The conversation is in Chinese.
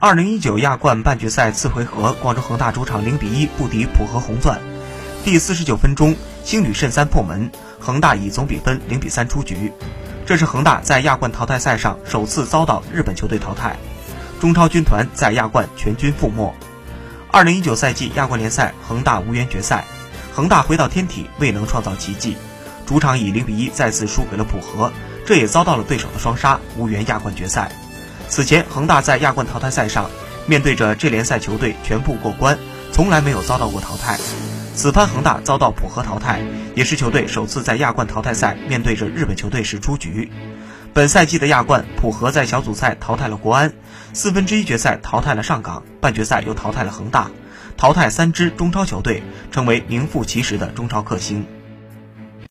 二零一九亚冠半决赛次回合，广州恒大主场零比一不敌浦和红钻。第四十九分钟，星吕慎三破门，恒大以总比分零比三出局。这是恒大在亚冠淘汰赛上首次遭到日本球队淘汰，中超军团在亚冠全军覆没。二零一九赛季亚冠联赛，恒大无缘决赛，恒大回到天体未能创造奇迹，主场以零比一再次输给了浦和，这也遭到了对手的双杀，无缘亚冠决赛。此前，恒大在亚冠淘汰赛上面对着这联赛球队全部过关，从来没有遭到过淘汰。此番恒大遭到浦和淘汰，也是球队首次在亚冠淘汰赛面对着日本球队时出局。本赛季的亚冠，浦和在小组赛淘汰了国安，四分之一决赛淘汰了上港，半决赛又淘汰了恒大，淘汰三支中超球队，成为名副其实的中超克星。